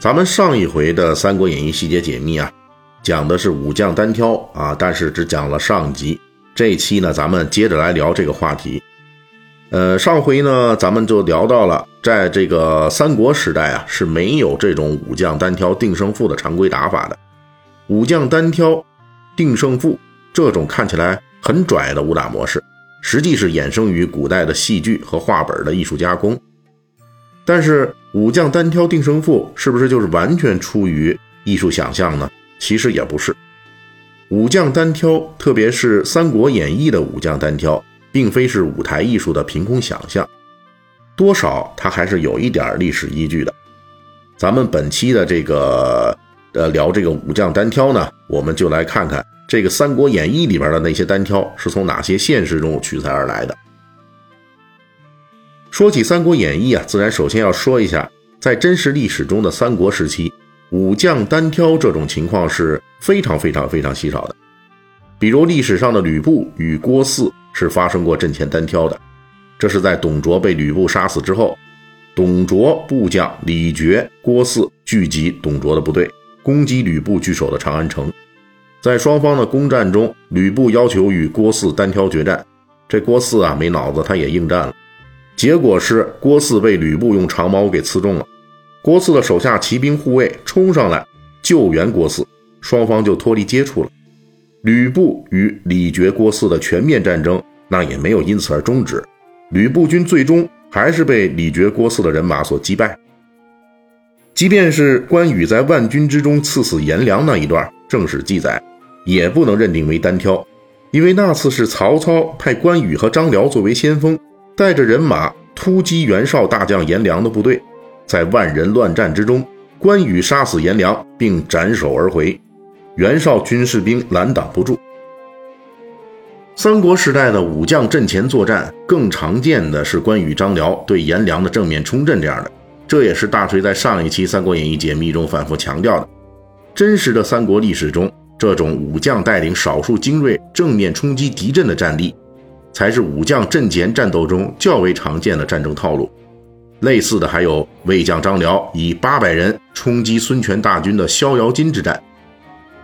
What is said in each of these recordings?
咱们上一回的《三国演义》细节解密啊，讲的是武将单挑啊，但是只讲了上集。这一期呢，咱们接着来聊这个话题。呃，上回呢，咱们就聊到了，在这个三国时代啊，是没有这种武将单挑定胜负的常规打法的。武将单挑定胜负这种看起来很拽的武打模式，实际是衍生于古代的戏剧和话本的艺术加工。但是武将单挑定胜负是不是就是完全出于艺术想象呢？其实也不是。武将单挑，特别是《三国演义》的武将单挑，并非是舞台艺术的凭空想象，多少它还是有一点历史依据的。咱们本期的这个呃聊这个武将单挑呢，我们就来看看这个《三国演义》里边的那些单挑是从哪些现实中取材而来的。说起《三国演义》啊，自然首先要说一下，在真实历史中的三国时期，武将单挑这种情况是非常非常非常稀少的。比如历史上的吕布与郭汜是发生过阵前单挑的，这是在董卓被吕布杀死之后，董卓部将李傕、郭汜聚集董卓的部队，攻击吕布据守的长安城。在双方的攻战中，吕布要求与郭汜单挑决战，这郭汜啊没脑子，他也应战了。结果是郭汜被吕布用长矛给刺中了，郭汜的手下骑兵护卫冲上来救援郭汜，双方就脱离接触了。吕布与李傕、郭汜的全面战争那也没有因此而终止，吕布军最终还是被李傕、郭汜的人马所击败。即便是关羽在万军之中刺死颜良那一段正史记载，也不能认定为单挑，因为那次是曹操派关羽和张辽作为先锋。带着人马突击袁绍大将颜良的部队，在万人乱战之中，关羽杀死颜良并斩首而回，袁绍军士兵拦挡不住。三国时代的武将阵前作战，更常见的是关羽、张辽对颜良的正面冲阵这样的，这也是大锤在上一期《三国演义》解密中反复强调的。真实的三国历史中，这种武将带领少数精锐正面冲击敌阵的战例。才是武将阵前战斗中较为常见的战争套路。类似的还有魏将张辽以八百人冲击孙权大军的逍遥津之战，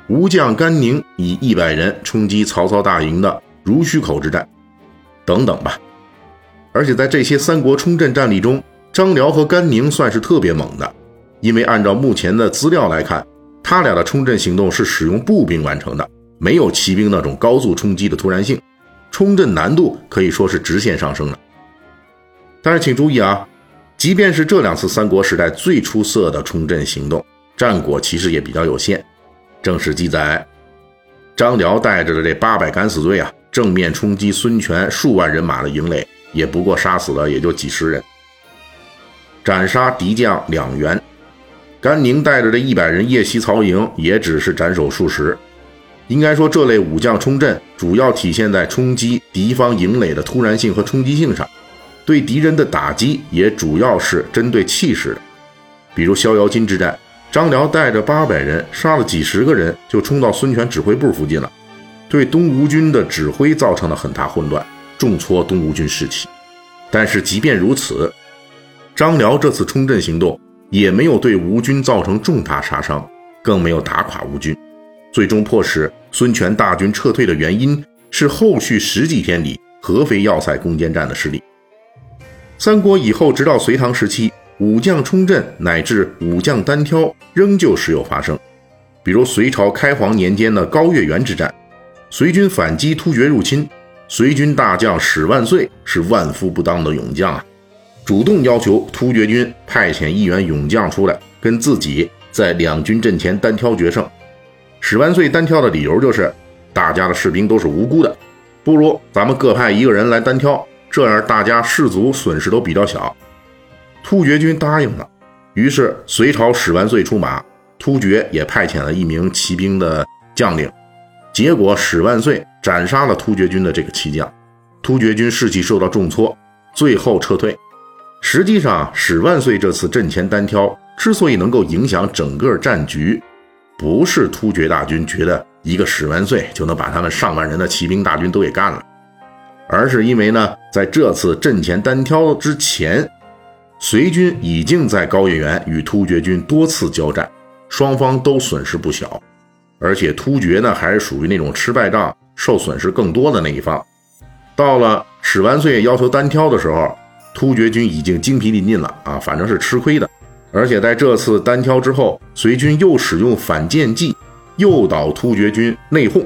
吴将甘宁以一百人冲击曹操大营的濡须口之战，等等吧。而且在这些三国冲阵战例中，张辽和甘宁算是特别猛的，因为按照目前的资料来看，他俩的冲阵行动是使用步兵完成的，没有骑兵那种高速冲击的突然性。冲阵难度可以说是直线上升的，但是请注意啊，即便是这两次三国时代最出色的冲阵行动，战果其实也比较有限。正史记载，张辽带着的这八百敢死队啊，正面冲击孙权数万人马的营垒，也不过杀死了也就几十人，斩杀敌将两员。甘宁带着这一百人夜袭曹营，也只是斩首数十。应该说，这类武将冲阵主要体现在冲击敌方营垒的突然性和冲击性上，对敌人的打击也主要是针对气势的。比如逍遥津之战，张辽带着八百人杀了几十个人，就冲到孙权指挥部附近了，对东吴军的指挥造成了很大混乱，重挫东吴军士气。但是即便如此，张辽这次冲阵行动也没有对吴军造成重大杀伤，更没有打垮吴军。最终迫使孙权大军撤退的原因是后续十几天里合肥要塞攻坚战的失利。三国以后，直到隋唐时期，武将冲阵乃至武将单挑仍旧时有发生。比如隋朝开皇年间的高月原之战，隋军反击突厥入侵，隋军大将史万岁是万夫不当的勇将啊，主动要求突厥军派遣一员勇将出来跟自己在两军阵前单挑决胜。史万岁单挑的理由就是，大家的士兵都是无辜的，不如咱们各派一个人来单挑，这样大家士卒损失都比较小。突厥军答应了，于是隋朝史万岁出马，突厥也派遣了一名骑兵的将领，结果史万岁斩杀了突厥军的这个骑将，突厥军士气受到重挫，最后撤退。实际上，史万岁这次阵前单挑之所以能够影响整个战局，不是突厥大军觉得一个史万岁就能把他们上万人的骑兵大军都给干了，而是因为呢，在这次阵前单挑之前，隋军已经在高野原与突厥军多次交战，双方都损失不小，而且突厥呢还是属于那种吃败仗、受损失更多的那一方。到了史万岁要求单挑的时候。突厥军已经精疲力尽了啊，反正是吃亏的。而且在这次单挑之后，隋军又使用反间计，诱导突厥军内讧。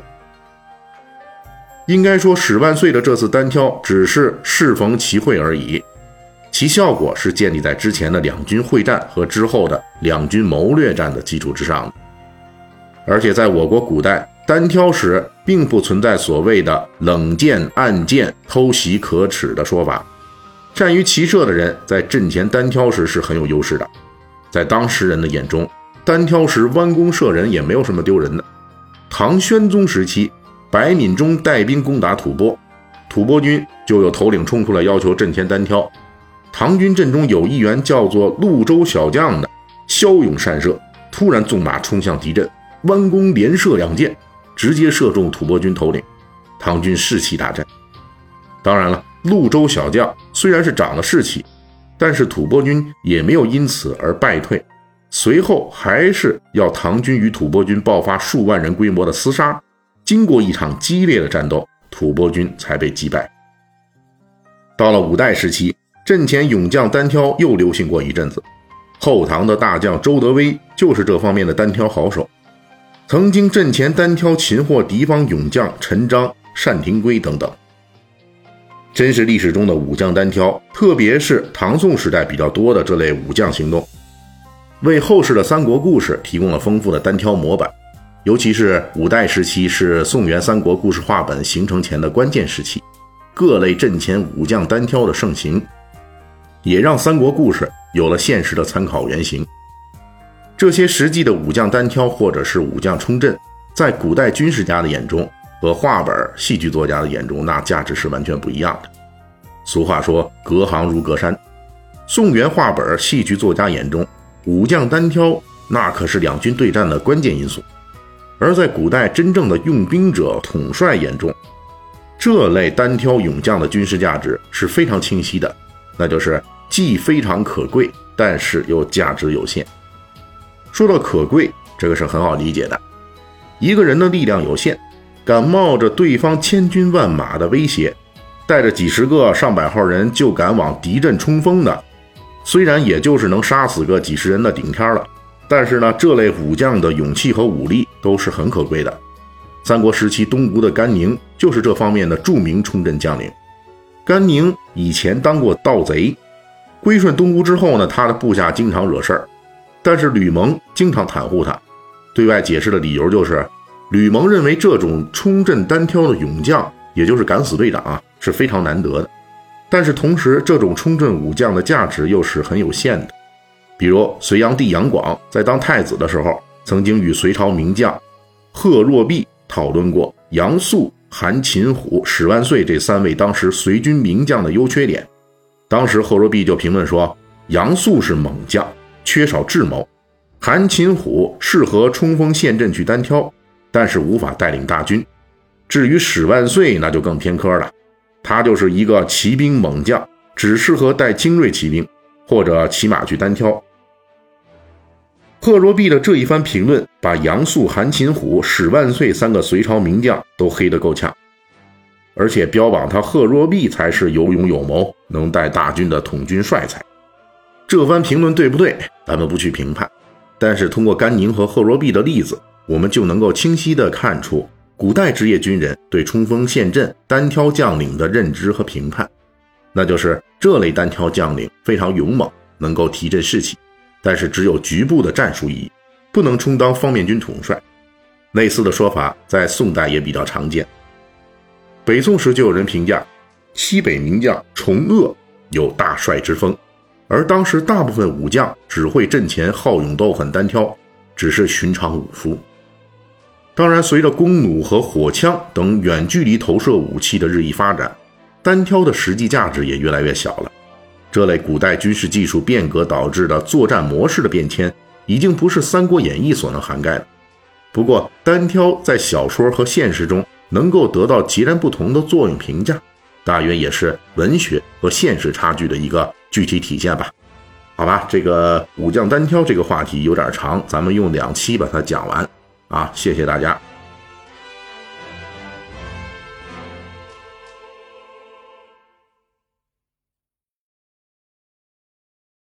应该说，史万岁的这次单挑只是适逢其会而已，其效果是建立在之前的两军会战和之后的两军谋略战的基础之上的。而且在我国古代单挑时，并不存在所谓的冷箭、暗箭、偷袭可耻的说法。善于骑射的人在阵前单挑时是很有优势的，在当时人的眼中，单挑时弯弓射人也没有什么丢人的。唐宣宗时期，白敏中带兵攻打吐蕃，吐蕃军就有头领冲出来要求阵前单挑。唐军阵中有一员叫做潞州小将的，骁勇善射，突然纵马冲向敌阵，弯弓连射两箭，直接射中吐蕃军头领，唐军士气大振。当然了。潞州小将虽然是长了士气，但是吐蕃军也没有因此而败退，随后还是要唐军与吐蕃军爆发数万人规模的厮杀。经过一场激烈的战斗，吐蕃军才被击败。到了五代时期，阵前勇将单挑又流行过一阵子，后唐的大将周德威就是这方面的单挑好手，曾经阵前单挑擒获敌方勇将陈章、单廷圭等等。真实历史中的武将单挑，特别是唐宋时代比较多的这类武将行动，为后世的三国故事提供了丰富的单挑模板。尤其是五代时期，是宋元三国故事话本形成前的关键时期，各类阵前武将单挑的盛行，也让三国故事有了现实的参考原型。这些实际的武将单挑或者是武将冲阵，在古代军事家的眼中。和画本、戏剧作家的眼中，那价值是完全不一样的。俗话说“隔行如隔山”，宋元画本、戏剧作家眼中，武将单挑那可是两军对战的关键因素；而在古代真正的用兵者、统帅眼中，这类单挑勇将的军事价值是非常清晰的，那就是既非常可贵，但是又价值有限。说到可贵，这个是很好理解的，一个人的力量有限。敢冒着对方千军万马的威胁，带着几十个上百号人就敢往敌阵冲锋的，虽然也就是能杀死个几十人的顶天了，但是呢，这类武将的勇气和武力都是很可贵的。三国时期，东吴的甘宁就是这方面的著名冲阵将领。甘宁以前当过盗贼，归顺东吴之后呢，他的部下经常惹事儿，但是吕蒙经常袒护他，对外解释的理由就是。吕蒙认为这种冲阵单挑的勇将，也就是敢死队长啊，是非常难得的。但是同时，这种冲阵武将的价值又是很有限的。比如隋炀帝杨广在当太子的时候，曾经与隋朝名将贺若弼讨论过杨素、韩擒虎、史万岁这三位当时隋军名将的优缺点。当时贺若弼就评论说，杨素是猛将，缺少智谋；韩擒虎适合冲锋陷阵去单挑。但是无法带领大军。至于史万岁，那就更偏科了。他就是一个骑兵猛将，只适合带精锐骑兵或者骑马去单挑。贺若弼的这一番评论，把杨素、韩擒虎、史万岁三个隋朝名将都黑得够呛，而且标榜他贺若弼才是有勇有谋、能带大军的统军帅才。这番评论对不对？咱们不去评判。但是通过甘宁和贺若弼的例子。我们就能够清晰地看出古代职业军人对冲锋陷阵、单挑将领的认知和评判，那就是这类单挑将领非常勇猛，能够提振士气，但是只有局部的战术意义，不能充当方面军统帅。类似的说法在宋代也比较常见。北宋时就有人评价西北名将崇鄂有大帅之风，而当时大部分武将只会阵前好勇斗狠单挑。只是寻常武夫。当然，随着弓弩和火枪等远距离投射武器的日益发展，单挑的实际价值也越来越小了。这类古代军事技术变革导致的作战模式的变迁，已经不是《三国演义》所能涵盖的。不过，单挑在小说和现实中能够得到截然不同的作用评价，大约也是文学和现实差距的一个具体体现吧。好吧，这个武将单挑这个话题有点长，咱们用两期把它讲完。啊，谢谢大家。